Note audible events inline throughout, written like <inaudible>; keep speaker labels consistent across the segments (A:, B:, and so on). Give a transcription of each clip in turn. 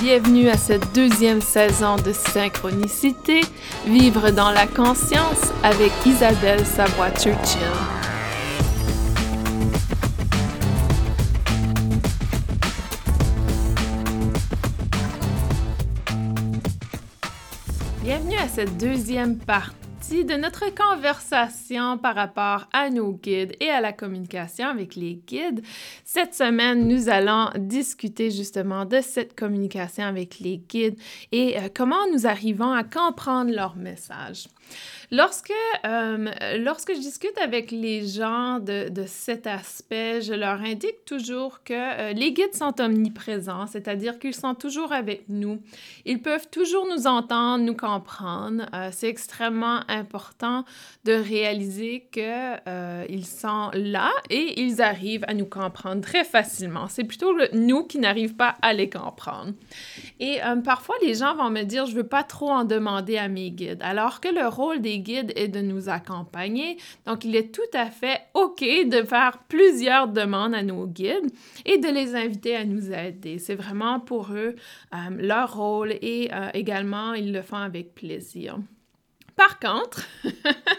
A: Bienvenue à cette deuxième saison de Synchronicité, Vivre dans la conscience avec Isabelle Savoie-Churchill. Bienvenue à cette deuxième partie de notre conversation par rapport à nos guides et à la communication avec les guides. Cette semaine, nous allons discuter justement de cette communication avec les guides et euh, comment nous arrivons à comprendre leur message. Lorsque, euh, lorsque je discute avec les gens de, de, cet aspect, je leur indique toujours que euh, les guides sont omniprésents, c'est-à-dire qu'ils sont toujours avec nous. Ils peuvent toujours nous entendre, nous comprendre. Euh, c'est extrêmement important de réaliser qu'ils sont là et ils arrivent à nous comprendre très facilement. C'est plutôt nous qui n'arrivent pas à les comprendre. Et parfois, les gens vont me dire, je ne veux pas trop en demander à mes guides, alors que le rôle des guides est de nous accompagner. Donc, il est tout à fait OK de faire plusieurs demandes à nos guides et de les inviter à nous aider. C'est vraiment pour eux euh, leur rôle et euh, également, ils le font avec plaisir. Par contre, <laughs>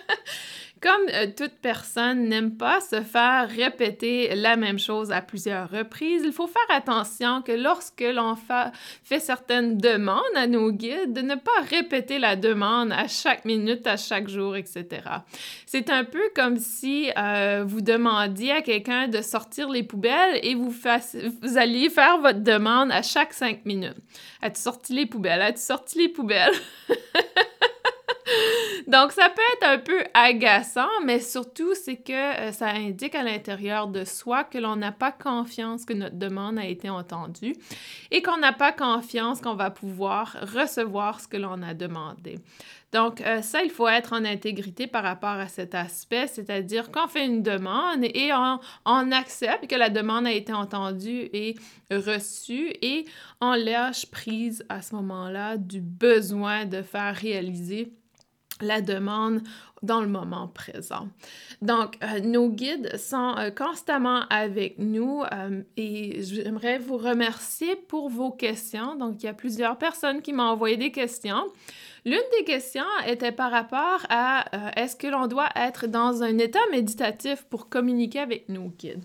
A: Comme euh, toute personne n'aime pas se faire répéter la même chose à plusieurs reprises, il faut faire attention que lorsque l'on fait certaines demandes à nos guides, de ne pas répéter la demande à chaque minute, à chaque jour, etc. C'est un peu comme si euh, vous demandiez à quelqu'un de sortir les poubelles et vous, vous alliez faire votre demande à chaque cinq minutes. As-tu sorti les poubelles? As-tu sorti les poubelles? <laughs> <laughs> Donc, ça peut être un peu agaçant, mais surtout, c'est que euh, ça indique à l'intérieur de soi que l'on n'a pas confiance que notre demande a été entendue et qu'on n'a pas confiance qu'on va pouvoir recevoir ce que l'on a demandé. Donc, euh, ça, il faut être en intégrité par rapport à cet aspect, c'est-à-dire qu'on fait une demande et on, on, accepte que la demande a été entendue et reçue et on lâche prise à ce moment-là du besoin de faire réaliser la demande dans le moment présent. Donc, euh, nos guides sont euh, constamment avec nous euh, et j'aimerais vous remercier pour vos questions. Donc, il y a plusieurs personnes qui m'ont envoyé des questions. L'une des questions était par rapport à est-ce que l'on doit être dans un état méditatif pour communiquer avec nos guides?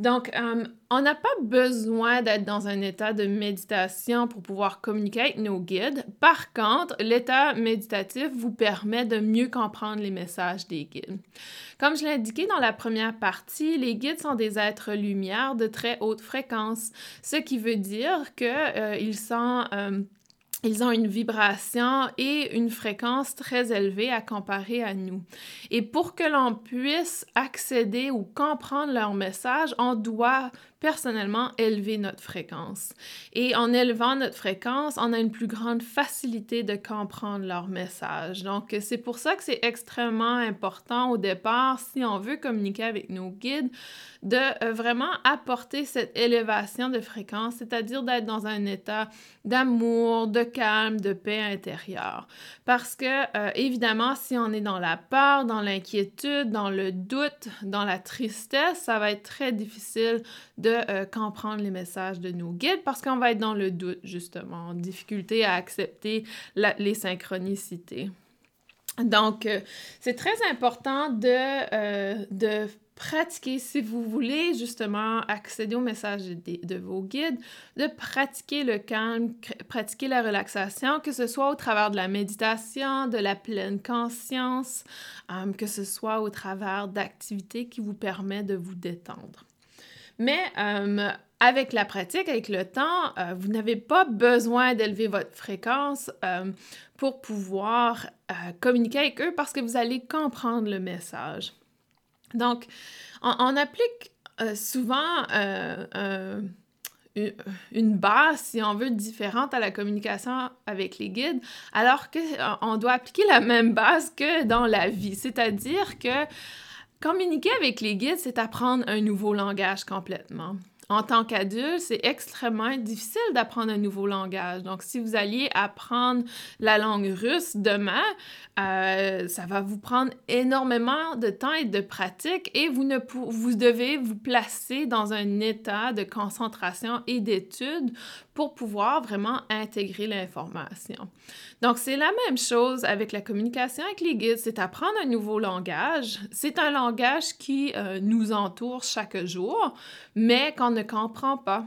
A: Donc, euh, on n'a pas besoin d'être dans un état de méditation pour pouvoir communiquer avec nos guides. Par contre, l'état méditatif vous permet de mieux comprendre les messages des guides. Comme je l'ai indiqué dans la première partie, les guides sont des êtres lumière de très haute fréquence, ce qui veut dire qu'ils euh, sont... Euh, ils ont une vibration et une fréquence très élevée à comparer à nous. Et pour que l'on puisse accéder ou comprendre leur message, on doit personnellement élever notre fréquence. Et en élevant notre fréquence, on a une plus grande facilité de comprendre leur message. Donc, c'est pour ça que c'est extrêmement important au départ, si on veut communiquer avec nos guides, de euh, vraiment apporter cette élévation de fréquence, c'est-à-dire d'être dans un état d'amour, de calme, de paix intérieure. Parce que, euh, évidemment, si on est dans la peur, dans l'inquiétude, dans le doute, dans la tristesse, ça va être très difficile de euh, comprendre les messages de nos guides parce qu'on va être dans le doute, justement, difficulté à accepter les synchronicités. Donc, euh, c'est très important de, euh, de pratiquer, si vous voulez justement accéder au message de, de, vos guides, de pratiquer le calme, pratiquer la relaxation, que ce soit au travers de la méditation, de la pleine conscience, que ce soit au travers d'activités qui vous permettent de vous détendre. Mais euh, avec la pratique, avec le temps, euh, vous n'avez pas besoin d'élever votre fréquence euh, pour pouvoir communiquer avec eux parce que vous allez comprendre le message. Donc, on, applique souvent une base, si on veut, différente à la communication avec les guides, alors qu'on doit appliquer la même base que dans la vie. C'est-à-dire que Communiquer avec les guides, c'est apprendre un nouveau langage complètement. En tant qu'adulte, c'est extrêmement difficile d'apprendre un nouveau langage. Donc, si vous alliez apprendre la langue russe demain, euh, ça va vous prendre énormément de temps et de pratique et vous, ne vous devez vous placer dans un état de concentration et d'étude pour pouvoir vraiment intégrer l'information. Donc, c'est la même chose avec la communication avec les guides, c'est apprendre un nouveau langage. C'est un langage qui euh, nous entoure chaque jour, mais qu'on ne comprend pas.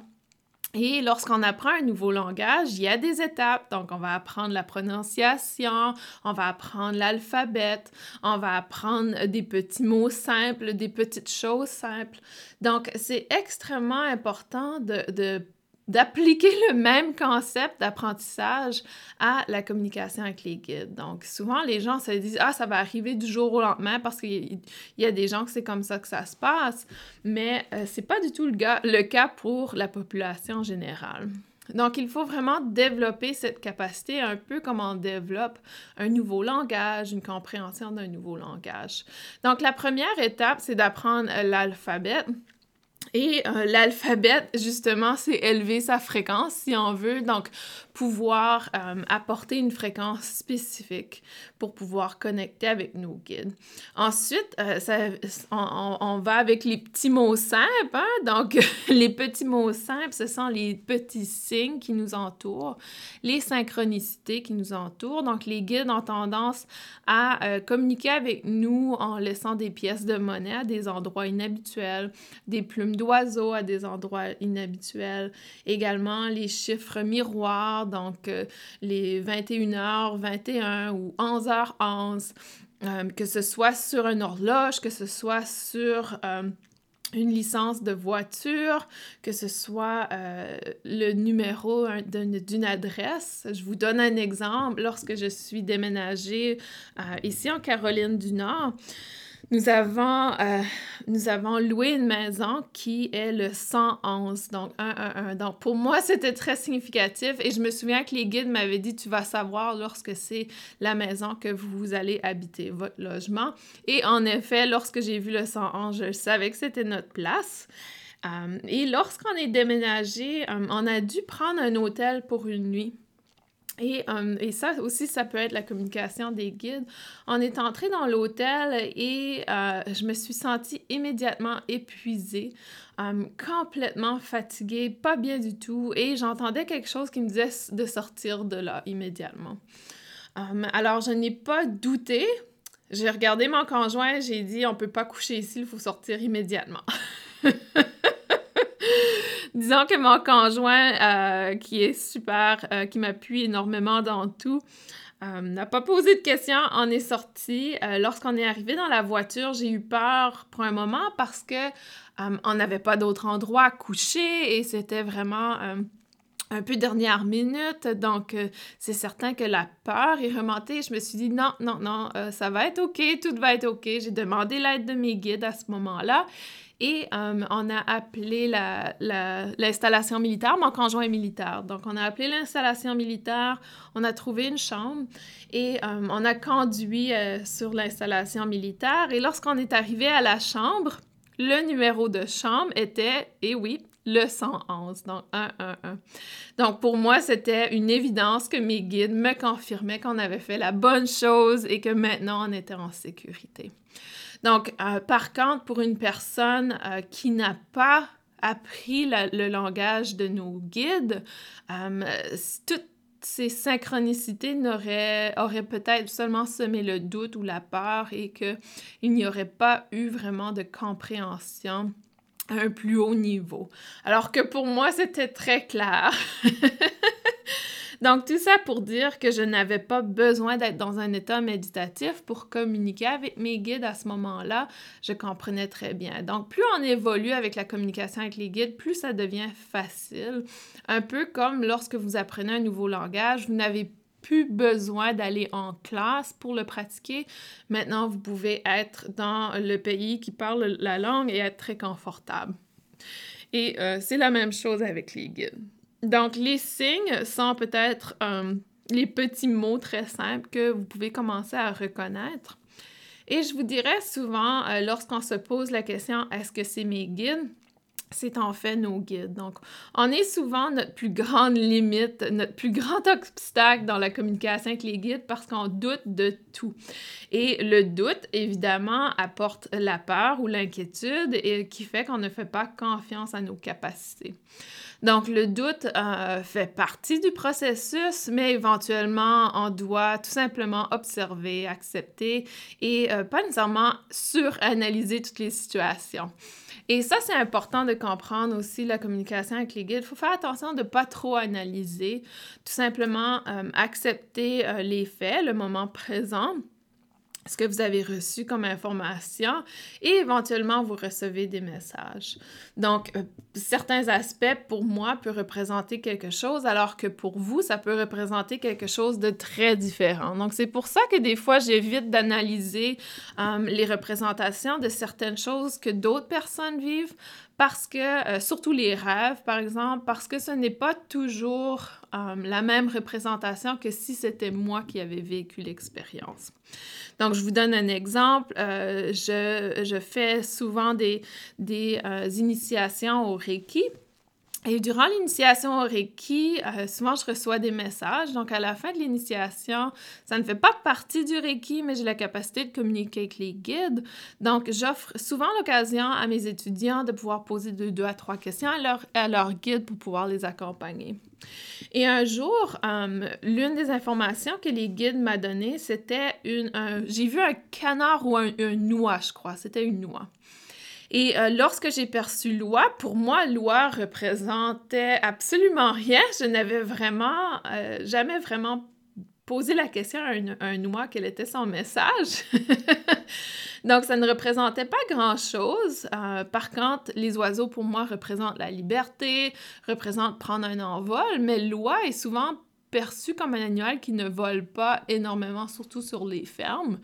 A: Et lorsqu'on apprend un nouveau langage, il y a des étapes. Donc, on va apprendre la prononciation, on va apprendre l'alphabet, on va apprendre des petits mots simples, des petites choses simples. Donc, c'est extrêmement important de, de d'appliquer le même concept d'apprentissage à la communication avec les guides. Donc, souvent, les gens se disent Ah, ça va arriver du jour au lendemain parce qu'il y a des gens que c'est comme ça que ça se passe, mais ce euh, c'est pas du tout le, le cas pour la population générale. Donc, il faut vraiment développer cette capacité un peu comme on développe un nouveau langage, une compréhension d'un nouveau langage. Donc, la première étape, c'est d'apprendre l'alphabet. Et euh, l'alphabet, justement, c'est élever sa fréquence, si on veut. Donc, pouvoir euh, apporter une fréquence spécifique pour pouvoir connecter avec nos guides. Ensuite, euh, ça, on, va avec les petits mots simples. Hein? Donc, <laughs> les petits mots simples, ce sont les petits signes qui nous entourent, les synchronicités qui nous entourent. Donc, les guides ont tendance à communiquer avec nous en laissant des pièces de monnaie à des endroits inhabituels, des plumes d'oiseaux à des endroits inhabituels, également les chiffres miroirs, donc euh, les 21h, 21 ou 11h11, euh, que ce soit sur une horloge, que ce soit sur... Euh, une licence de voiture, que ce soit le numéro d'une adresse. Je vous donne un exemple. Lorsque je suis déménagée ici en Caroline du Nord, nous avons, euh, nous avons loué une maison qui est le 111, donc 111. Donc, pour moi, c'était très significatif et je me souviens que les guides m'avaient dit Tu vas savoir lorsque c'est la maison que vous allez habiter, votre logement. Et en effet, lorsque j'ai vu le 111, je savais que c'était notre place. Euh, et lorsqu'on est déménagé, euh, on a dû prendre un hôtel pour une nuit. Et, euh, et, ça aussi, ça peut être la communication des guides. On est entré dans l'hôtel et euh, je me suis sentie immédiatement épuisée, euh, complètement fatiguée, pas bien du tout. Et j'entendais quelque chose qui me disait de sortir de là immédiatement. alors, je n'ai pas douté. J'ai regardé mon conjoint, j'ai dit, on peut pas coucher ici, il faut sortir immédiatement. <laughs> disons que mon conjoint, euh, qui est super, euh, qui m'appuie énormément dans tout, euh, n'a pas posé de questions, on est sorti. Lorsqu'on est arrivé dans la voiture, j'ai eu peur pour un moment parce que on n'avait pas d'autre endroit à coucher et c'était vraiment un peu dernière minute, donc c'est certain que la peur est remontée. Je me suis dit non, non, non, ça va être OK, tout va être OK. J'ai demandé l'aide de mes guides à ce moment-là et euh, on a appelé l'installation militaire, mon conjoint est militaire. Donc, on a appelé l'installation militaire, on a trouvé une chambre et euh, on a conduit euh, sur l'installation militaire. Et lorsqu'on est arrivé à la chambre, le numéro de chambre était, et eh oui, le 111, donc 111. Donc, pour moi, c'était une évidence que mes guides me confirmaient qu'on avait fait la bonne chose et que maintenant, on était en sécurité. Donc, euh, par contre, pour une personne euh, qui n'a pas appris le langage de nos guides, euh, toutes ces synchronicités auraient peut-être seulement semé le doute ou la peur et qu'il n'y aurait pas eu vraiment de compréhension à un plus haut niveau. Alors que pour moi, c'était très clair. <laughs> Donc, tout ça pour dire que je n'avais pas besoin d'être dans un état méditatif pour communiquer avec mes guides à ce moment-là. Je comprenais très bien. Donc, plus on évolue avec la communication avec les guides, plus ça devient facile. Un peu comme lorsque vous apprenez un nouveau langage, vous n'avez plus besoin d'aller en classe pour le pratiquer. Maintenant, vous pouvez être dans le pays qui parle la langue et être très confortable. Et euh, c'est la même chose avec les guides. Donc, les signes sont peut-être euh, les petits mots très simples que vous pouvez commencer à reconnaître. Et je vous dirais souvent, euh, lorsqu'on se pose la question est-ce que c'est mes guides? C'est en fait nos guides. Donc, on est souvent notre plus grande limite, notre plus grand obstacle dans la communication avec les guides parce qu'on doute de tout. Et le doute, évidemment, apporte la peur ou l'inquiétude et qui fait qu'on ne fait pas confiance à nos capacités. Donc, le doute euh, fait partie du processus, mais éventuellement, on doit tout simplement observer, accepter et euh, pas nécessairement suranalyser toutes les situations. Et ça, c'est important de comprendre aussi la communication avec les guides. Il faut faire attention de ne pas trop analyser, tout simplement euh, accepter les faits, le moment présent ce que vous avez reçu comme information et éventuellement vous recevez des messages. Donc, euh, certains aspects pour moi peuvent représenter quelque chose alors que pour vous, ça peut représenter quelque chose de très différent. Donc, c'est pour ça que des fois, j'évite d'analyser euh, les représentations de certaines choses que d'autres personnes vivent parce que, euh, surtout les rêves, par exemple, parce que ce n'est pas toujours la même représentation que si c'était moi qui avais vécu l'expérience. Donc, je vous donne un exemple. Euh, je, fais souvent des, euh, initiations au Reiki. Et durant l'initiation au Reiki, euh, souvent je reçois des messages. Donc, à la fin de l'initiation, ça ne fait pas partie du Reiki, mais j'ai la capacité de communiquer avec les guides. Donc, j'offre souvent l'occasion à mes étudiants de pouvoir poser de deux à trois questions à leur, guide pour pouvoir les accompagner. Et un jour, euh, l'une des informations que les guides m'ont données, c'était une. J'ai vu un canard ou un noix, je crois. C'était une noix. Et euh, lorsque j'ai perçu loi, pour moi, loi représentait absolument rien. Je n'avais vraiment euh, jamais vraiment posé la question à un, un noix quel était son message. <laughs> Donc, ça ne représentait pas grand-chose. Euh, par contre, les oiseaux, pour moi, représentent la liberté, représentent prendre un envol, mais l'oie est souvent perçu comme un animal qui ne vole pas énormément, surtout sur les fermes.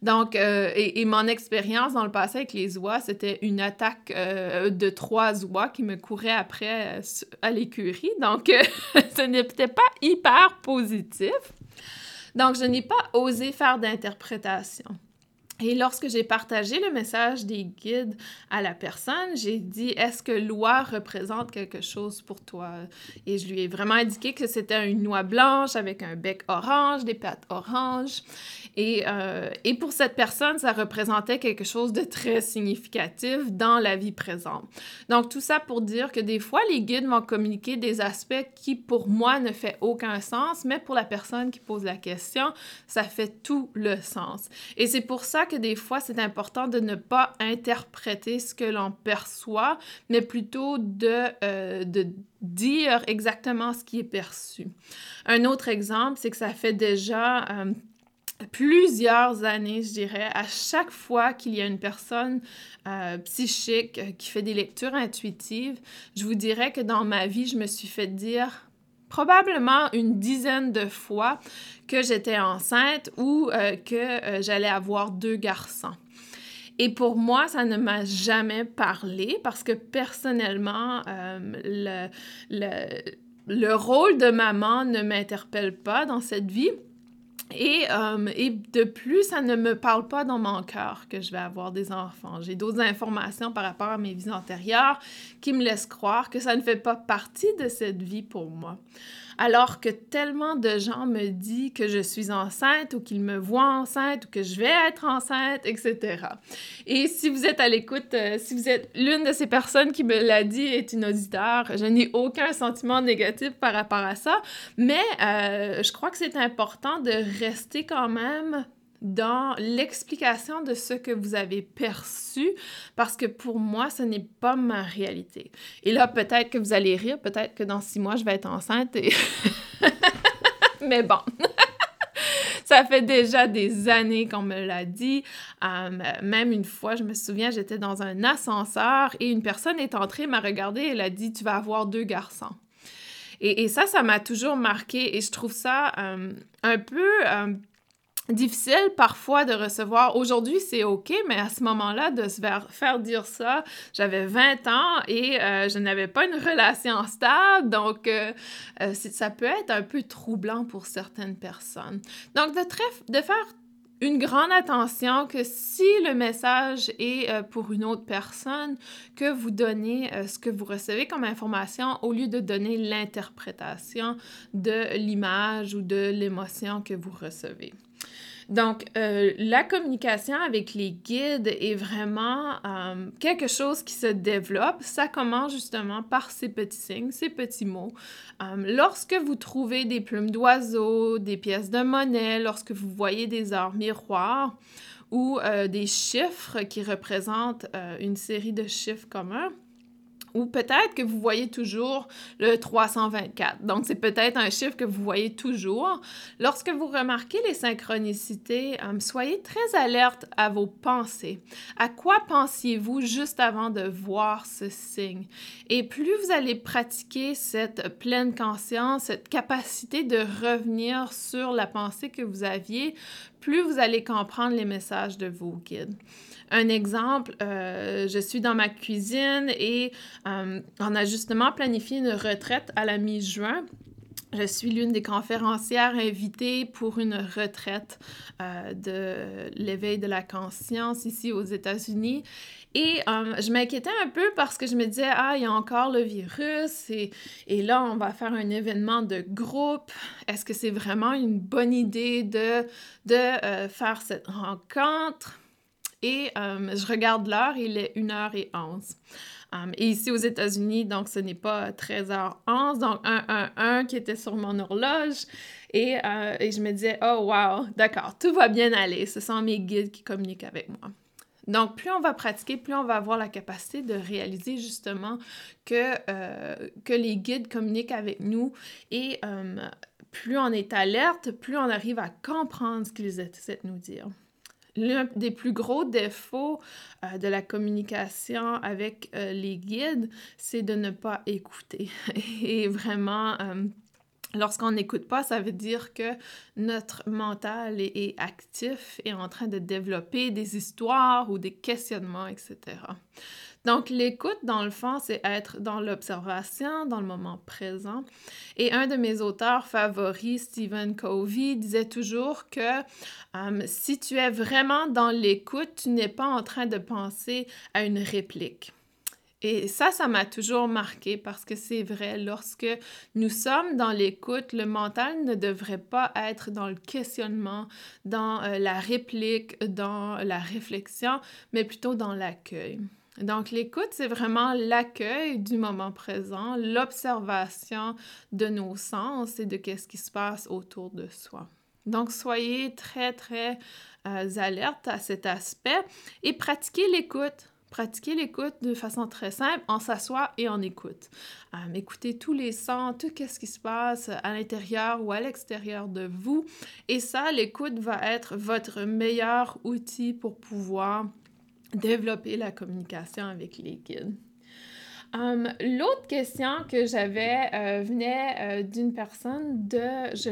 A: Donc, euh, et, mon expérience dans le passé avec les oies, c'était une attaque euh, de trois oies qui me couraient après à l'écurie. Donc, <laughs> ce n'était pas hyper positif. Donc, je n'ai pas osé faire d'interprétation. Et lorsque j'ai partagé le message des guides à la personne, j'ai dit Est-ce que l'oie représente quelque chose pour toi? Et je lui ai vraiment indiqué que c'était une noix blanche avec un bec orange, des pattes oranges. Et, euh, et pour cette personne, ça représentait quelque chose de très significatif dans la vie présente. Donc, tout ça pour dire que des fois, les guides vont communiquer des aspects qui, pour moi, ne fait aucun sens, mais pour la personne qui pose la question, ça fait tout le sens. Et c'est pour ça que des fois, c'est important de ne pas interpréter ce que l'on perçoit, mais plutôt de, euh, de dire exactement ce qui est perçu. Un autre exemple, c'est que ça fait déjà euh, plusieurs années, je dirais, à chaque fois qu'il y a une personne euh, psychique qui fait des lectures intuitives, je vous dirais que dans ma vie, je me suis fait dire probablement une dizaine de fois que j'étais enceinte ou euh, que euh, j'allais avoir deux garçons. Et pour moi, ça ne m'a jamais parlé parce que personnellement, le, le, le rôle de maman ne m'interpelle pas dans cette vie. Et, euh, et, de plus, ça ne me parle pas dans mon cœur que je vais avoir des enfants. J'ai d'autres informations par rapport à mes vies antérieures qui me laissent croire que ça ne fait pas partie de cette vie pour moi alors que tellement de gens me disent que je suis enceinte ou qu'ils me voient enceinte ou que je vais être enceinte, etc. Et si vous êtes à l'écoute, euh, si vous êtes l'une de ces personnes qui me l'a dit est une auditeur, je n'ai aucun sentiment négatif par rapport à ça, mais euh, je crois que c'est important de rester quand même dans l'explication de ce que vous avez perçu, parce que pour moi, ce n'est pas ma réalité. Et là, peut-être que vous allez rire, peut-être que dans six mois, je vais être enceinte. <laughs> Mais bon. <laughs> Ça fait déjà des années qu'on me l'a dit. Euh, même une fois, je me souviens, j'étais dans un ascenseur et une personne est entrée, m'a regardé et elle a dit Tu vas avoir deux garçons. Et, ça, ça m'a toujours marqué et je trouve ça euh, un peu. Euh, difficile parfois de recevoir. Aujourd'hui, c'est OK, mais à ce moment-là, de se faire, dire ça, j'avais 20 ans et euh, je n'avais pas une relation stable, donc euh, euh, ça peut être un peu troublant pour certaines personnes. Donc, de, faire une grande attention que si le message est pour une autre personne, que vous donnez ce que vous recevez comme information au lieu de donner l'interprétation de l'image ou de l'émotion que vous recevez. Donc, euh, la communication avec les guides est vraiment euh, quelque chose qui se développe. Ça commence justement par ces petits signes, ces petits mots. Euh, lorsque vous trouvez des plumes d'oiseaux, des pièces de monnaie, lorsque vous voyez des arts miroirs ou des chiffres qui représentent une série de chiffres communs, ou peut-être que vous voyez toujours le 324. Donc, c'est peut-être un chiffre que vous voyez toujours. Lorsque vous remarquez les synchronicités, euh, soyez très alerte à vos pensées. À quoi pensiez-vous juste avant de voir ce signe? Et plus vous allez pratiquer cette pleine conscience, cette capacité de revenir sur la pensée que vous aviez, plus vous allez comprendre les messages de vos guides. Un exemple, euh, je suis dans ma cuisine et euh, on a justement planifié une retraite à la mi-juin. Je suis l'une des conférencières invitées pour une retraite euh, de l'éveil de la conscience ici aux États-Unis. Et je m'inquiétais un peu parce que je me disais, ah, il y a encore le virus et, là, on va faire un événement de groupe. Est-ce que c'est vraiment une bonne idée de, de faire cette rencontre? Et euh, je regarde l'heure, il est 1h11. Um, et ici aux États-Unis, donc ce n'est pas 13h11, donc 111 qui était sur mon horloge. Et, euh, et je me disais, oh wow, d'accord, tout va bien aller. Ce sont mes guides qui communiquent avec moi. Donc, plus on va pratiquer, plus on va avoir la capacité de réaliser justement que, euh, que les guides communiquent avec nous et plus on est alerte, plus on arrive à comprendre ce qu'ils essaient de nous dire l'un des plus gros défauts euh, de la communication avec euh, les guides, c'est de ne pas écouter. <laughs> Et vraiment, euh, lorsqu'on n'écoute pas, ça veut dire que notre mental est, est, actif et en train de développer des histoires ou des questionnements, etc. Donc, l'écoute, dans le fond, c'est être dans l'observation, dans le moment présent. Et un de mes auteurs favoris, Stephen Covey, disait toujours que euh, si tu es vraiment dans l'écoute, tu n'es pas en train de penser à une réplique. Et ça, ça m'a toujours marqué parce que c'est vrai, lorsque nous sommes dans l'écoute, le mental ne devrait pas être dans le questionnement, dans euh, la réplique, dans la réflexion, mais plutôt dans l'accueil. Donc, l'écoute, c'est vraiment l'accueil du moment présent, l'observation de nos sens et de qu'est-ce qui se passe autour de soi. Donc, soyez très, très euh, alerte à cet aspect et pratiquez l'écoute. Pratiquez l'écoute de façon très simple, on s'assoit et on écoute. Euh, écoutez tous les sons, tout ce qui se passe à l'intérieur ou à l'extérieur de vous. Et ça, l'écoute va être votre meilleur outil pour pouvoir développer la communication avec les guides. Um, L'autre question que j'avais euh, venait euh, d'une personne de... Je,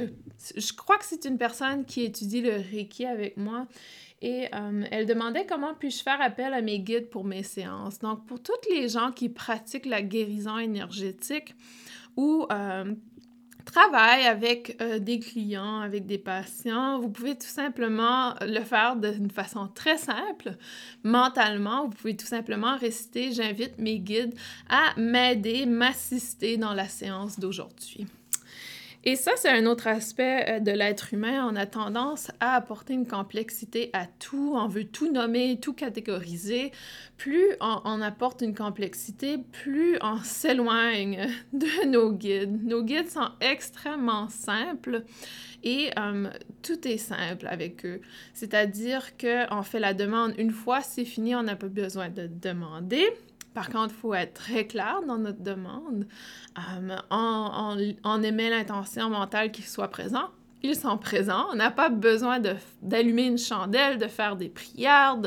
A: je crois que c'est une personne qui étudie le Reiki avec moi et um, elle demandait comment puis-je faire appel à mes guides pour mes séances. Donc, pour toutes les gens qui pratiquent la guérison énergétique ou euh, travail avec euh, des clients, avec des patients, vous pouvez tout simplement le faire d'une façon très simple, mentalement. Vous pouvez tout simplement réciter J'invite mes guides à m'aider, m'assister dans la séance d'aujourd'hui. Et ça, c'est un autre aspect euh, de l'être humain. On a tendance à apporter une complexité à tout. On veut tout nommer, tout catégoriser. Plus on, apporte une complexité, plus on s'éloigne <laughs> de nos guides. Nos guides sont extrêmement simples et euh, tout est simple avec eux. C'est-à-dire qu'on fait la demande une fois, c'est fini, on n'a pas besoin de demander. Par contre, il faut être très clair dans notre demande. Euh, on, émet l'intention mentale qu'ils soient présents. Ils sont présents. On n'a pas besoin d'allumer une chandelle, de faire des prières,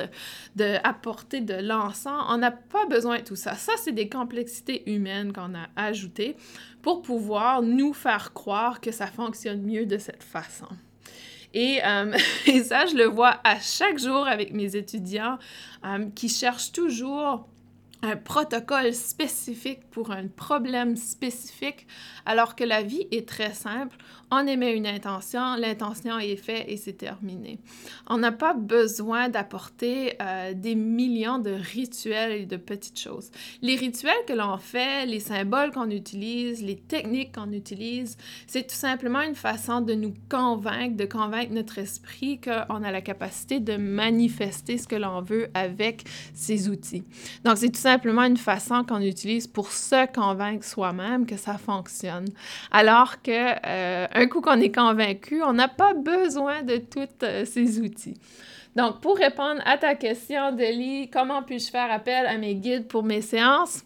A: d'apporter de, de l'encens. On n'a pas besoin de tout ça. Ça, c'est des complexités humaines qu'on a ajoutées pour pouvoir nous faire croire que ça fonctionne mieux de cette façon. Et, euh, <laughs> et ça, je le vois à chaque jour avec mes étudiants euh, qui cherchent toujours un protocole spécifique pour un problème spécifique, alors que la vie est très simple. On émet une intention, l'intention est faite et c'est terminé. On n'a pas besoin d'apporter euh, des millions de rituels et de petites choses. Les rituels que l'on fait, les symboles qu'on utilise, les techniques qu'on utilise, c'est tout simplement une façon de nous convaincre, de convaincre notre esprit qu'on a la capacité de manifester ce que l'on veut avec ces outils. Donc, c'est tout simplement une façon qu'on utilise pour se convaincre soi-même que ça fonctionne. Alors que euh, coup qu'on est convaincu, on n'a pas besoin de tous euh, ces outils. Donc, pour répondre à ta question, Delis, comment puis-je faire appel à mes guides pour mes séances?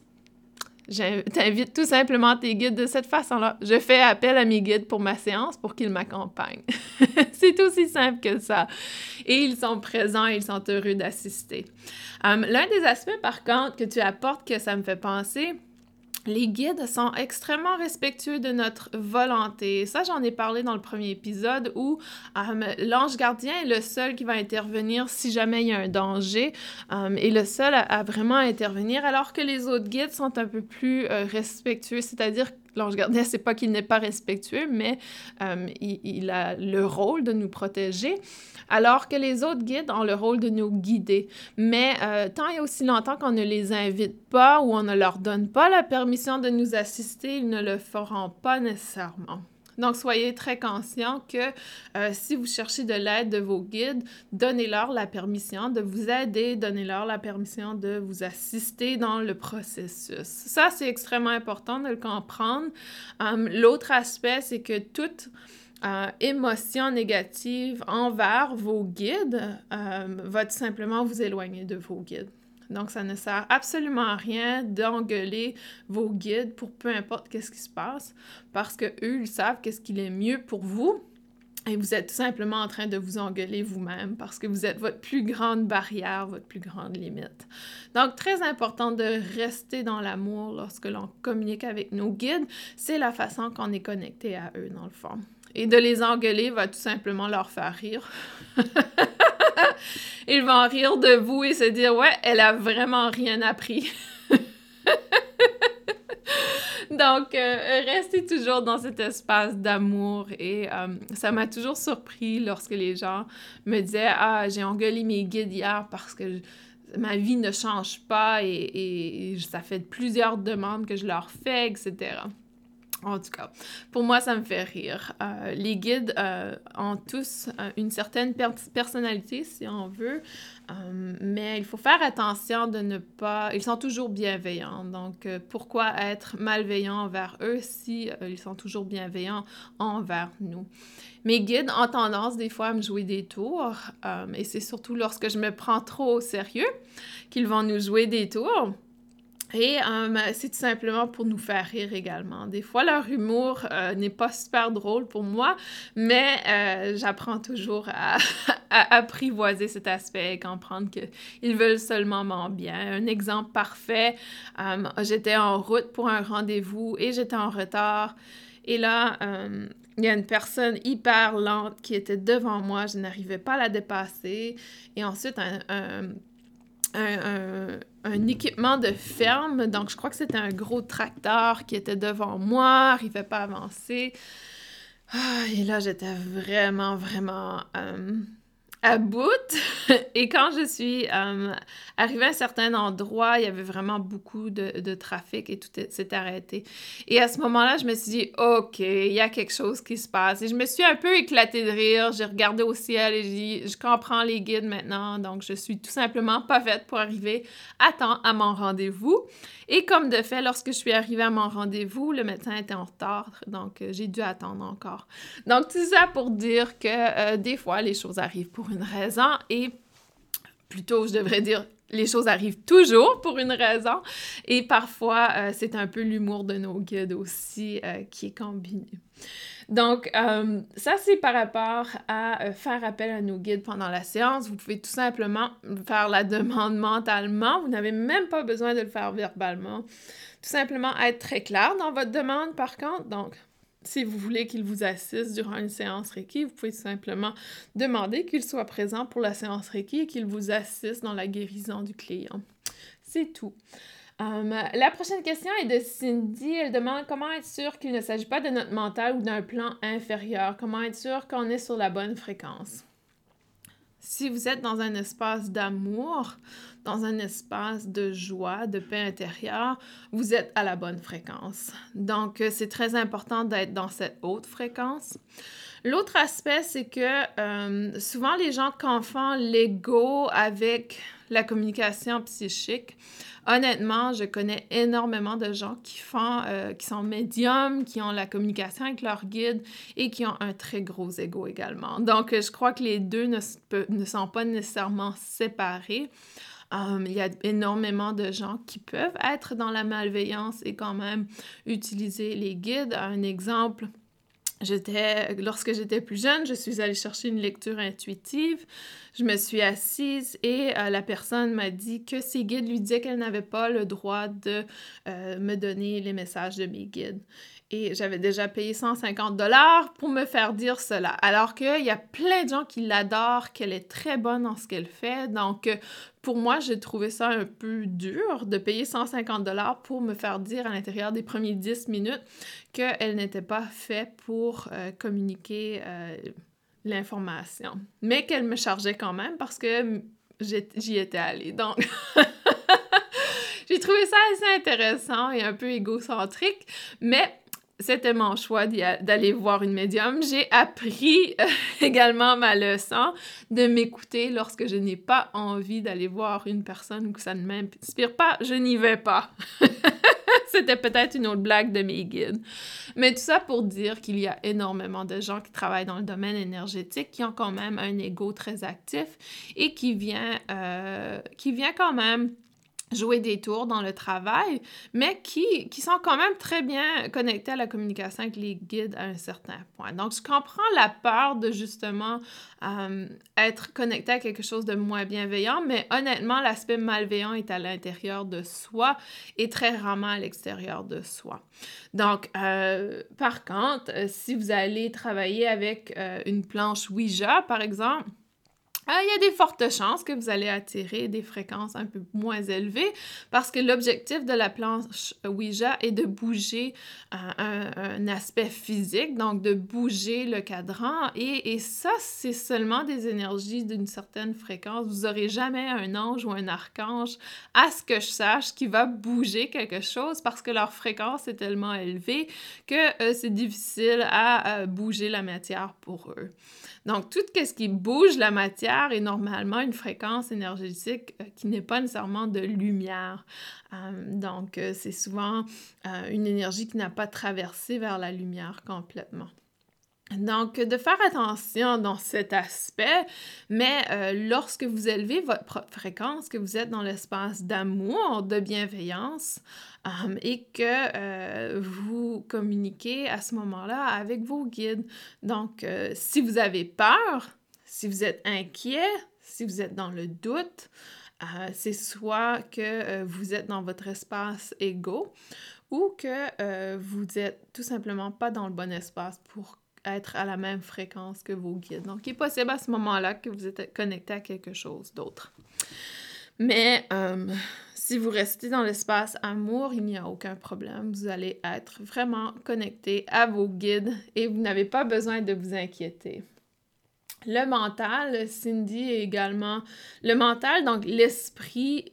A: J'invite tout simplement tes guides de cette façon-là. Je fais appel à mes guides pour ma séance pour qu'ils m'accompagnent. <laughs> C'est aussi simple que ça. Et ils sont présents ils sont heureux d'assister. Hum, l'un des aspects, par contre, que tu apportes que ça me fait penser, les guides sont extrêmement respectueux de notre volonté. Ça, j'en ai parlé dans le premier épisode où euh, l'ange gardien est le seul qui va intervenir si jamais il y a un danger euh, et le seul à, vraiment intervenir, alors que les autres guides sont un peu plus euh, respectueux, c'est-à-dire l'ange gardien, c'est pas qu'il n'est pas respectueux, mais il, il, a le rôle de nous protéger alors que les autres guides ont le rôle de nous guider. Mais euh, tant et aussi longtemps qu'on ne les invite pas ou on ne leur donne pas la permission de nous assister, ils ne le feront pas nécessairement. Donc, soyez très conscients que euh, si vous cherchez de l'aide de vos guides, donnez-leur la permission de vous aider, donnez-leur la permission de vous assister dans le processus. Ça, c'est extrêmement important de le comprendre. Euh, l'autre aspect, c'est que toute euh, émotion négative envers vos guides euh, va tout simplement vous éloigner de vos guides. Donc, ça ne sert absolument à rien d'engueuler vos guides pour peu importe qu'est-ce qui se passe, parce que eux, ils savent qu'est-ce qu'il est mieux pour vous. Et vous êtes tout simplement en train de vous engueuler vous-même parce que vous êtes votre plus grande barrière, votre plus grande limite. Donc, très important de rester dans l'amour lorsque l'on communique avec nos guides. C'est la façon qu'on est connecté à eux, dans le fond. Et de les engueuler va tout simplement leur faire rire. <laughs> <laughs> Ils vont rire de vous et se dire Ouais, elle a vraiment rien appris. <laughs> Donc, euh, restez toujours dans cet espace d'amour et euh, ça m'a toujours surpris lorsque les gens me disaient Ah, j'ai engueulé mes guides hier parce que ma vie ne change pas et, et, ça fait plusieurs demandes que je leur fais, etc. En tout cas, pour moi, ça me fait rire. Euh, les guides euh, ont tous euh, une certaine personnalité, si on veut, mais il faut faire attention de ne pas... Ils sont toujours bienveillants, donc pourquoi être malveillant envers eux si ils sont toujours bienveillants envers nous? Mes guides ont tendance des fois à me jouer des tours, et c'est surtout lorsque je me prends trop au sérieux qu'ils vont nous jouer des tours. Et euh, c'est tout simplement pour nous faire rire également. Des fois, leur humour euh, n'est pas super drôle pour moi, mais euh, j'apprends toujours à, <laughs> apprivoiser cet aspect et comprendre qu'ils veulent seulement mon bien. Un exemple parfait, j'étais en route pour un rendez-vous et j'étais en retard. Et là, il y a une personne hyper lente qui était devant moi, je n'arrivais pas à la dépasser. Et ensuite, un un, équipement de ferme. Donc, je crois que c'était un gros tracteur qui était devant moi, n'arrivait pas à avancer. Ah, et là, j'étais vraiment, vraiment euh, à bout. <laughs> Et quand je suis euh, arrivée à un certain endroit, il y avait vraiment beaucoup de, de trafic et tout s'est arrêté. Et à ce moment-là, je me suis dit, OK, il y a quelque chose qui se passe. Et je me suis un peu éclatée de rire. J'ai regardé au ciel et j'ai dit, je comprends les guides maintenant. Donc, je suis tout simplement pas faite pour arriver à temps à mon rendez-vous. Et comme de fait, lorsque je suis arrivée à mon rendez-vous, le médecin était en retard. Donc, euh, j'ai dû attendre encore. Donc, tout ça pour dire que euh, des fois, les choses arrivent pour une raison et plutôt, je devrais dire, les choses arrivent toujours pour une raison. Et parfois, euh, c'est un peu l'humour de nos guides aussi euh, qui est combiné. Donc, euh, ça, c'est par rapport à faire appel à nos guides pendant la séance. Vous pouvez tout simplement faire la demande mentalement. Vous n'avez même pas besoin de le faire verbalement. Tout simplement être très clair dans votre demande, par contre. Donc, si vous voulez qu'il vous assiste durant une séance Reiki, vous pouvez simplement demander qu'il soit présent pour la séance Reiki et qu'il vous assiste dans la guérison du client. C'est tout. Um, la prochaine question est de Cindy. Elle demande comment être sûr qu'il ne s'agit pas de notre mental ou d'un plan inférieur? Comment être sûr qu'on est sur la bonne fréquence? Si vous êtes dans un espace d'amour, dans un espace de joie, de paix intérieure, vous êtes à la bonne fréquence. Donc, euh, c'est très important d'être dans cette haute fréquence. L'autre aspect, c'est que euh, souvent les gens confondent l'ego avec la communication psychique. Honnêtement, je connais énormément de gens qui font, euh, qui sont médiums, qui ont la communication avec leur guide et qui ont un très gros ego également. Donc, je crois que les deux ne, ne sont pas nécessairement séparés. Um, il y a énormément de gens qui peuvent être dans la malveillance et quand même utiliser les guides. Un exemple, J'étais, lorsque j'étais plus jeune, je suis allée chercher une lecture intuitive. Je me suis assise et euh, la personne m'a dit que ses guides lui disaient qu'elle n'avait pas le droit de euh, me donner les messages de mes guides. Et j'avais déjà payé 150 dollars pour me faire dire cela. Alors qu'il y a plein de gens qui l'adorent, qu'elle est très bonne dans ce qu'elle fait. Donc, euh, pour moi, j'ai trouvé ça un peu dur de payer 150 dollars pour me faire dire à l'intérieur des premiers 10 minutes qu'elle n'était pas faite pour euh, communiquer euh, l'information. Mais qu'elle me chargeait quand même parce que j'y étais allée. Donc, <laughs> j'ai trouvé ça assez intéressant et un peu égocentrique, mais c'était mon choix d'aller voir une médium. J'ai appris euh, <laughs> également ma leçon de m'écouter lorsque je n'ai pas envie d'aller voir une personne ou ça ne m'inspire pas, je n'y vais pas. <laughs> C'était peut-être une autre blague de mes guides. Mais tout ça pour dire qu'il y a énormément de gens qui travaillent dans le domaine énergétique qui ont quand même un ego très actif et qui vient, euh, qui vient quand même jouer des tours dans le travail, mais qui, sont quand même très bien connectés à la communication avec les guides à un certain point. Donc, je comprends la peur de justement euh, être connecté à quelque chose de moins bienveillant, mais honnêtement, l'aspect malveillant est à l'intérieur de soi et très rarement à l'extérieur de soi. Donc, euh, par contre, euh, si vous allez travailler avec une planche Ouija, par exemple, il y a des fortes chances que vous allez attirer des fréquences un peu moins élevées parce que l'objectif de la planche Ouija est de bouger euh, un, aspect physique, donc de bouger le cadran. Et, et ça, c'est seulement des énergies d'une certaine fréquence. Vous n'aurez jamais un ange ou un archange, à ce que je sache, qui va bouger quelque chose parce que leur fréquence est tellement élevée que euh, c'est difficile à bouger la matière pour eux. Donc, tout ce qui bouge la matière est normalement une fréquence énergétique euh, qui n'est pas nécessairement de lumière. Euh, donc, euh, c'est souvent une énergie qui n'a pas traversé vers la lumière complètement. Donc, de faire attention dans cet aspect, mais lorsque vous élevez votre propre fréquence, que vous êtes dans l'espace d'amour, de bienveillance, et que euh, vous communiquez à ce moment-là avec vos guides. Donc, euh, si vous avez peur, si vous êtes inquiet, si vous êtes dans le doute, euh, c'est soit que vous êtes dans votre espace égaux ou que vous n'êtes tout simplement pas dans le bon espace pour être à la même fréquence que vos guides. Donc, il est possible à ce moment-là que vous êtes connecté à quelque chose d'autre. Mais si vous restez dans l'espace amour, il n'y a aucun problème. Vous allez être vraiment connecté à vos guides et vous n'avez pas besoin de vous inquiéter. Le mental, Cindy également. Le mental, donc l'esprit,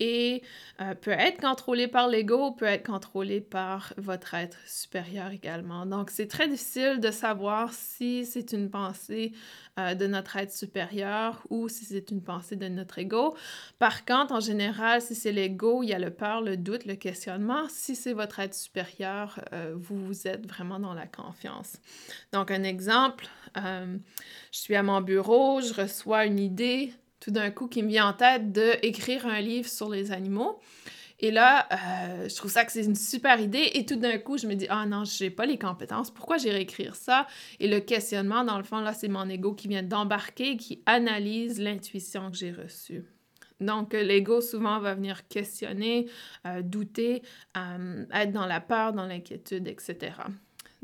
A: euh, peut être contrôlé par l'ego, peut être contrôlé par votre être supérieur également. Donc, c'est très difficile de savoir si c'est une pensée euh, de notre être supérieur ou si c'est une pensée de notre ego. Par contre, en général, si c'est l'ego, il y a le peur, le doute, le questionnement. Si c'est votre être supérieur, euh, vous, êtes vraiment dans la confiance. Donc, un exemple, euh, je suis à mon bureau, je reçois une idée tout d'un coup qui me vient en tête d'écrire un livre sur les animaux. Et là, euh, je trouve ça que c'est une super idée. Et tout d'un coup, je me dis, ah non, j'ai pas les compétences. Pourquoi j'irai écrire ça? Et le questionnement, dans le fond, là, c'est mon ego qui vient d'embarquer, qui analyse l'intuition que j'ai reçue. Donc, l'ego souvent va venir questionner, euh, douter, euh, être dans la peur, dans l'inquiétude, etc.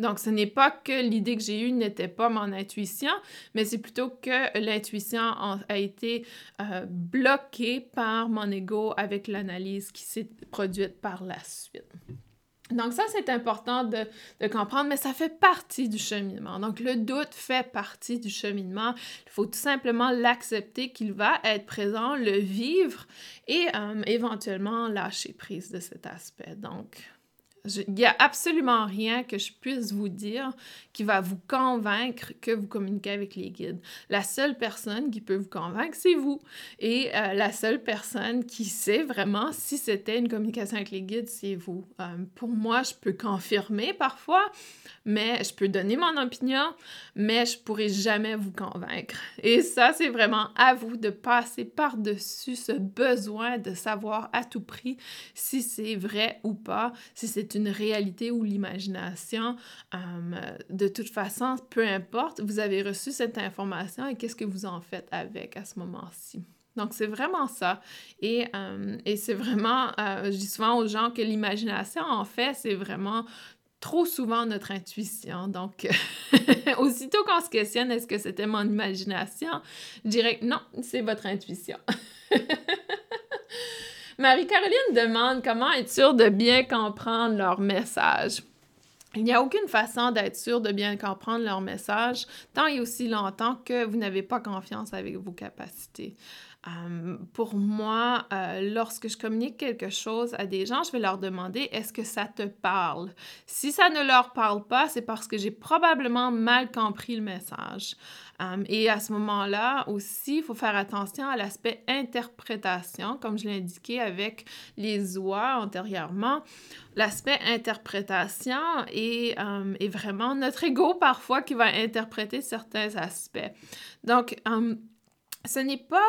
A: Donc, ce n'est pas que l'idée que j'ai eue n'était pas mon intuition, mais c'est plutôt que l'intuition a été euh, bloquée par mon ego avec l'analyse qui s'est produite par la suite. Donc ça, c'est important de, comprendre, mais ça fait partie du cheminement. Donc le doute fait partie du cheminement. Il faut tout simplement l'accepter qu'il va être présent, le vivre et euh, éventuellement lâcher prise de cet aspect. Donc il n'y a absolument rien que je puisse vous dire qui va vous convaincre que vous communiquez avec les guides. La seule personne qui peut vous convaincre, c'est vous. Et euh, la seule personne qui sait vraiment si c'était une communication avec les guides, c'est vous. Euh, pour moi, je peux confirmer parfois, mais je peux donner mon opinion, mais je pourrai jamais vous convaincre. Et ça, c'est vraiment à vous de passer par-dessus ce besoin de savoir à tout prix si c'est vrai ou pas, si c'est une réalité ou l'imagination. Euh, de toute façon, peu importe, vous avez reçu cette information et qu'est-ce que vous en faites avec à ce moment-ci? Donc, c'est vraiment ça. Et, euh, et c'est vraiment, euh, je dis souvent aux gens que l'imagination, en fait, c'est vraiment trop souvent notre intuition. Donc, <laughs> aussitôt qu'on se questionne, est-ce que c'était mon imagination? Je dirais que non, c'est votre intuition. <laughs> Marie-Caroline demande comment être sûr de bien comprendre leur message. Il n'y a aucune façon d'être sûr de bien comprendre leur message tant et aussi longtemps que vous n'avez pas confiance avec vos capacités. Euh, pour moi, euh, lorsque je communique quelque chose à des gens, je vais leur demander est-ce que ça te parle? Si ça ne leur parle pas, c'est parce que j'ai probablement mal compris le message. Euh, et à ce moment-là aussi, il faut faire attention à l'aspect interprétation, comme je l'ai indiqué avec les oies antérieurement. L'aspect interprétation est, est, vraiment notre ego parfois qui va interpréter certains aspects. Donc, ce n'est pas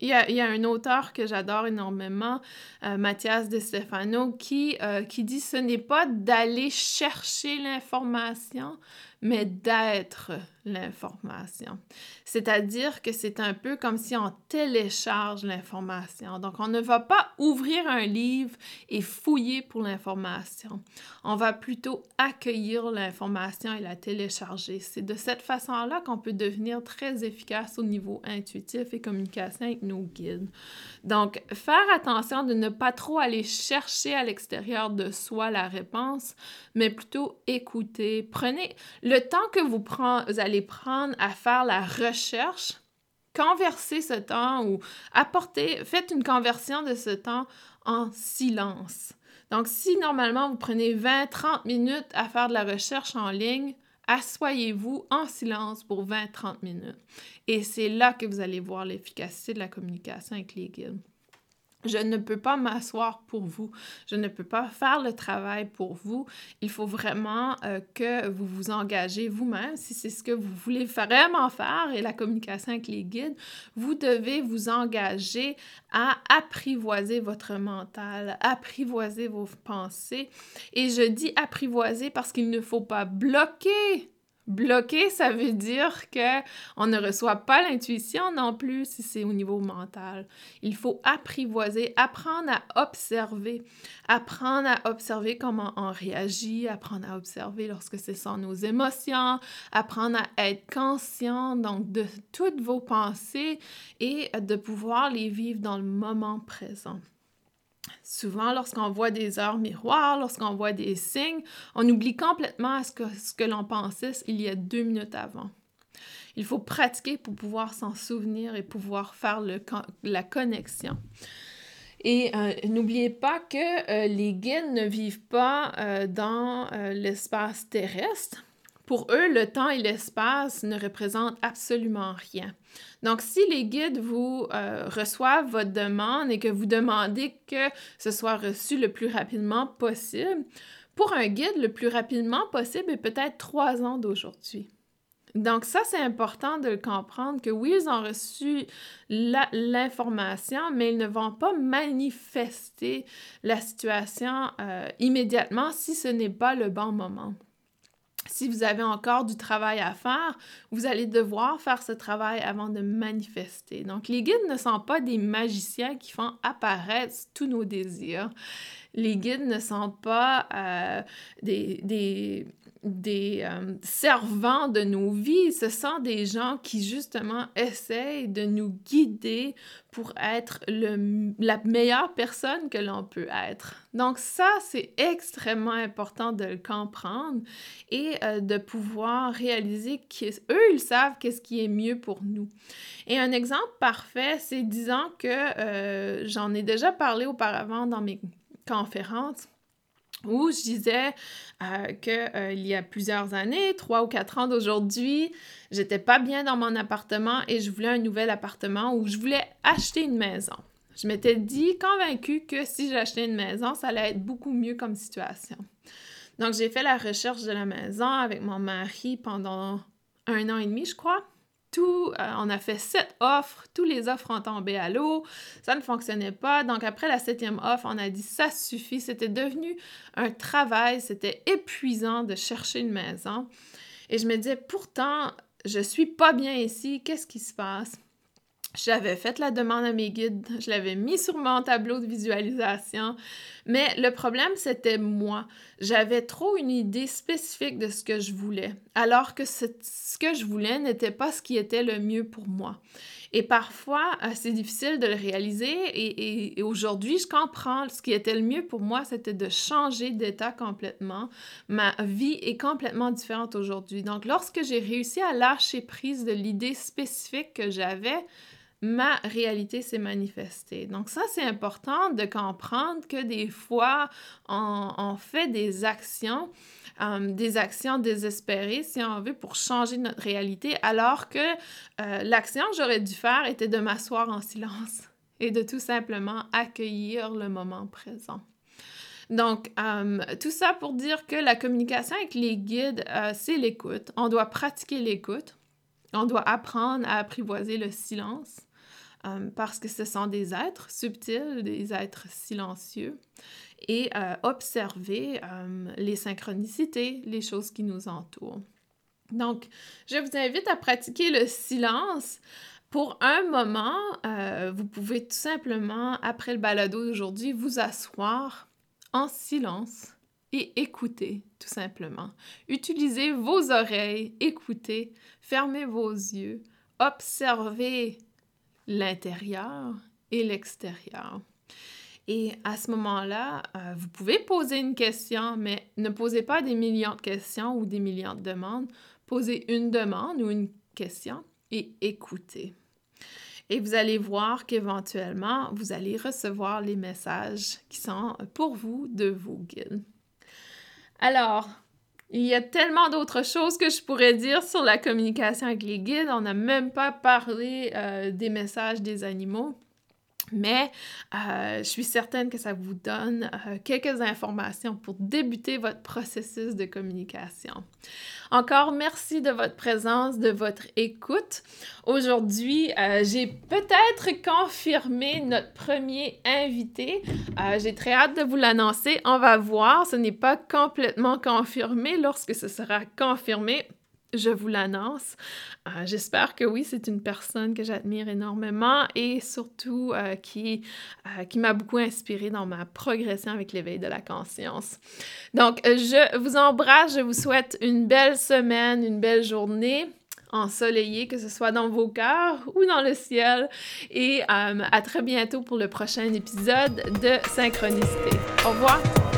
A: il y, a, un auteur que j'adore énormément, euh, Mathias De Stefano, qui, euh, qui dit ce n'est pas d'aller chercher l'information, mais d'être l'information. C'est-à-dire que c'est un peu comme si on télécharge l'information. Donc, on ne va pas ouvrir un livre et fouiller pour l'information. On va plutôt accueillir l'information et la télécharger. C'est de cette façon-là qu'on peut devenir très efficace au niveau intuitif et communication avec nos guides. Donc, faire attention de ne pas trop aller chercher à l'extérieur de soi la réponse, mais plutôt écouter. Prenez le temps que vous, allez prendre à faire la recherche. Conversez ce temps ou apportez, faites une conversion de ce temps en silence. Donc, si normalement vous prenez 20-30 minutes à faire de la recherche en ligne, assoyez-vous en silence pour 20-30 minutes. Et c'est là que vous allez voir l'efficacité de la communication avec les guides. Je ne peux pas m'asseoir pour vous. Je ne peux pas faire le travail pour vous. Il faut vraiment euh, que vous vous engagez vous-même si c'est ce que vous voulez vraiment faire et la communication avec les guides. Vous devez vous engager à apprivoiser votre mental, apprivoiser vos pensées. Et je dis apprivoiser parce qu'il ne faut pas bloquer Bloqué, ça veut dire que on ne reçoit pas l'intuition non plus si c'est au niveau mental. Il faut apprivoiser, apprendre à observer, apprendre à observer comment on réagit, apprendre à observer lorsque ce sont nos émotions, apprendre à être conscient de toutes vos pensées et de pouvoir les vivre dans le moment présent. Souvent, lorsqu'on voit des heures miroirs, lorsqu'on voit des signes, on oublie complètement ce que, ce que l'on pensait il y a deux minutes avant. Il faut pratiquer pour pouvoir s'en souvenir et pouvoir faire le, la connexion. Et euh, n'oubliez pas que euh, les guides ne vivent pas euh, dans l'espace terrestre. Pour eux, le temps et l'espace ne représentent absolument rien. Donc, si les guides vous euh, reçoivent votre demande et que vous demandez que ce soit reçu le plus rapidement possible, pour un guide, le plus rapidement possible est peut-être trois ans d'aujourd'hui. Donc ça, c'est important de comprendre que oui, ils ont reçu l'information, mais ils ne vont pas manifester la situation euh, immédiatement si ce n'est pas le bon moment. Si vous avez encore du travail à faire, vous allez devoir faire ce travail avant de manifester. Donc, les guides ne sont pas des magiciens qui font apparaître tous nos désirs. Les guides ne sont pas euh, des, des euh, servants de nos vies, ce sont des gens qui justement essayent de nous guider pour être le, la meilleure personne que l'on peut être. Donc ça, c'est extrêmement important de le comprendre et euh, de pouvoir réaliser qu'eux, ils savent qu'est-ce qui est mieux pour nous. Et un exemple parfait, c'est disant que euh, j'en ai déjà parlé auparavant dans mes conférences où je disais euh, qu'il euh, y a plusieurs années, trois ou quatre ans d'aujourd'hui, j'étais pas bien dans mon appartement et je voulais un nouvel appartement où je voulais acheter une maison. Je m'étais dit, convaincue que si j'achetais une maison, ça allait être beaucoup mieux comme situation. Donc, j'ai fait la recherche de la maison avec mon mari pendant un an et demi, je crois tout, euh, on a fait sept offres, tous les offres ont tombé à l'eau, ça ne fonctionnait pas. Donc après la septième offre, on a dit ça suffit. C'était devenu un travail, c'était épuisant de chercher une maison. Et je me disais pourtant, je suis pas bien ici, qu'est-ce qui se passe? J'avais fait la demande à mes guides, je l'avais mis sur mon tableau de visualisation, mais le problème, c'était moi. J'avais trop une idée spécifique de ce que je voulais, alors que ce, que je voulais n'était pas ce qui était le mieux pour moi. Et parfois, euh, c'est difficile de le réaliser et, et aujourd'hui, je comprends ce qui était le mieux pour moi, c'était de changer d'état complètement. Ma vie est complètement différente aujourd'hui. Donc, lorsque j'ai réussi à lâcher prise de l'idée spécifique que j'avais, ma réalité s'est manifestée. Donc ça, c'est important de comprendre que des fois, on, fait des actions, euh, des actions désespérées, si on veut, pour changer notre réalité, alors que euh, l'action que j'aurais dû faire était de m'asseoir en silence <laughs> et de tout simplement accueillir le moment présent. Donc, euh, tout ça pour dire que la communication avec les guides, c'est l'écoute. On doit pratiquer l'écoute. On doit apprendre à apprivoiser le silence. Euh, parce que ce sont des êtres subtils, des êtres silencieux, et euh, observer euh, les synchronicités, les choses qui nous entourent. Donc, je vous invite à pratiquer le silence. Pour un moment, vous pouvez tout simplement, après le balado d'aujourd'hui, vous asseoir en silence et écouter, tout simplement. Utilisez vos oreilles, écoutez, fermez vos yeux, observez l'intérieur et l'extérieur. Et à ce moment-là, euh, vous pouvez poser une question, mais ne posez pas des millions de questions ou des millions de demandes. Posez une demande ou une question et écoutez. Et vous allez voir qu'éventuellement, vous allez recevoir les messages qui sont pour vous de vos guides. Alors, il y a tellement d'autres choses que je pourrais dire sur la communication avec les guides. On n'a même pas parlé euh, des messages des animaux. Mais euh, je suis certaine que ça vous donne euh, quelques informations pour débuter votre processus de communication. Encore merci de votre présence, de votre écoute. Aujourd'hui, euh, j'ai peut-être confirmé notre premier invité. j'ai très hâte de vous l'annoncer. On va voir. Ce n'est pas complètement confirmé. Lorsque ce sera confirmé, je vous l'annonce. Euh, j'espère que oui, c'est une personne que j'admire énormément et surtout euh, qui, euh, qui m'a beaucoup inspirée dans ma progression avec l'éveil de la conscience. Donc, je vous embrasse, je vous souhaite une belle semaine, une belle journée ensoleillée, que ce soit dans vos cœurs ou dans le ciel. Et à très bientôt pour le prochain épisode de Synchronicité. Au revoir!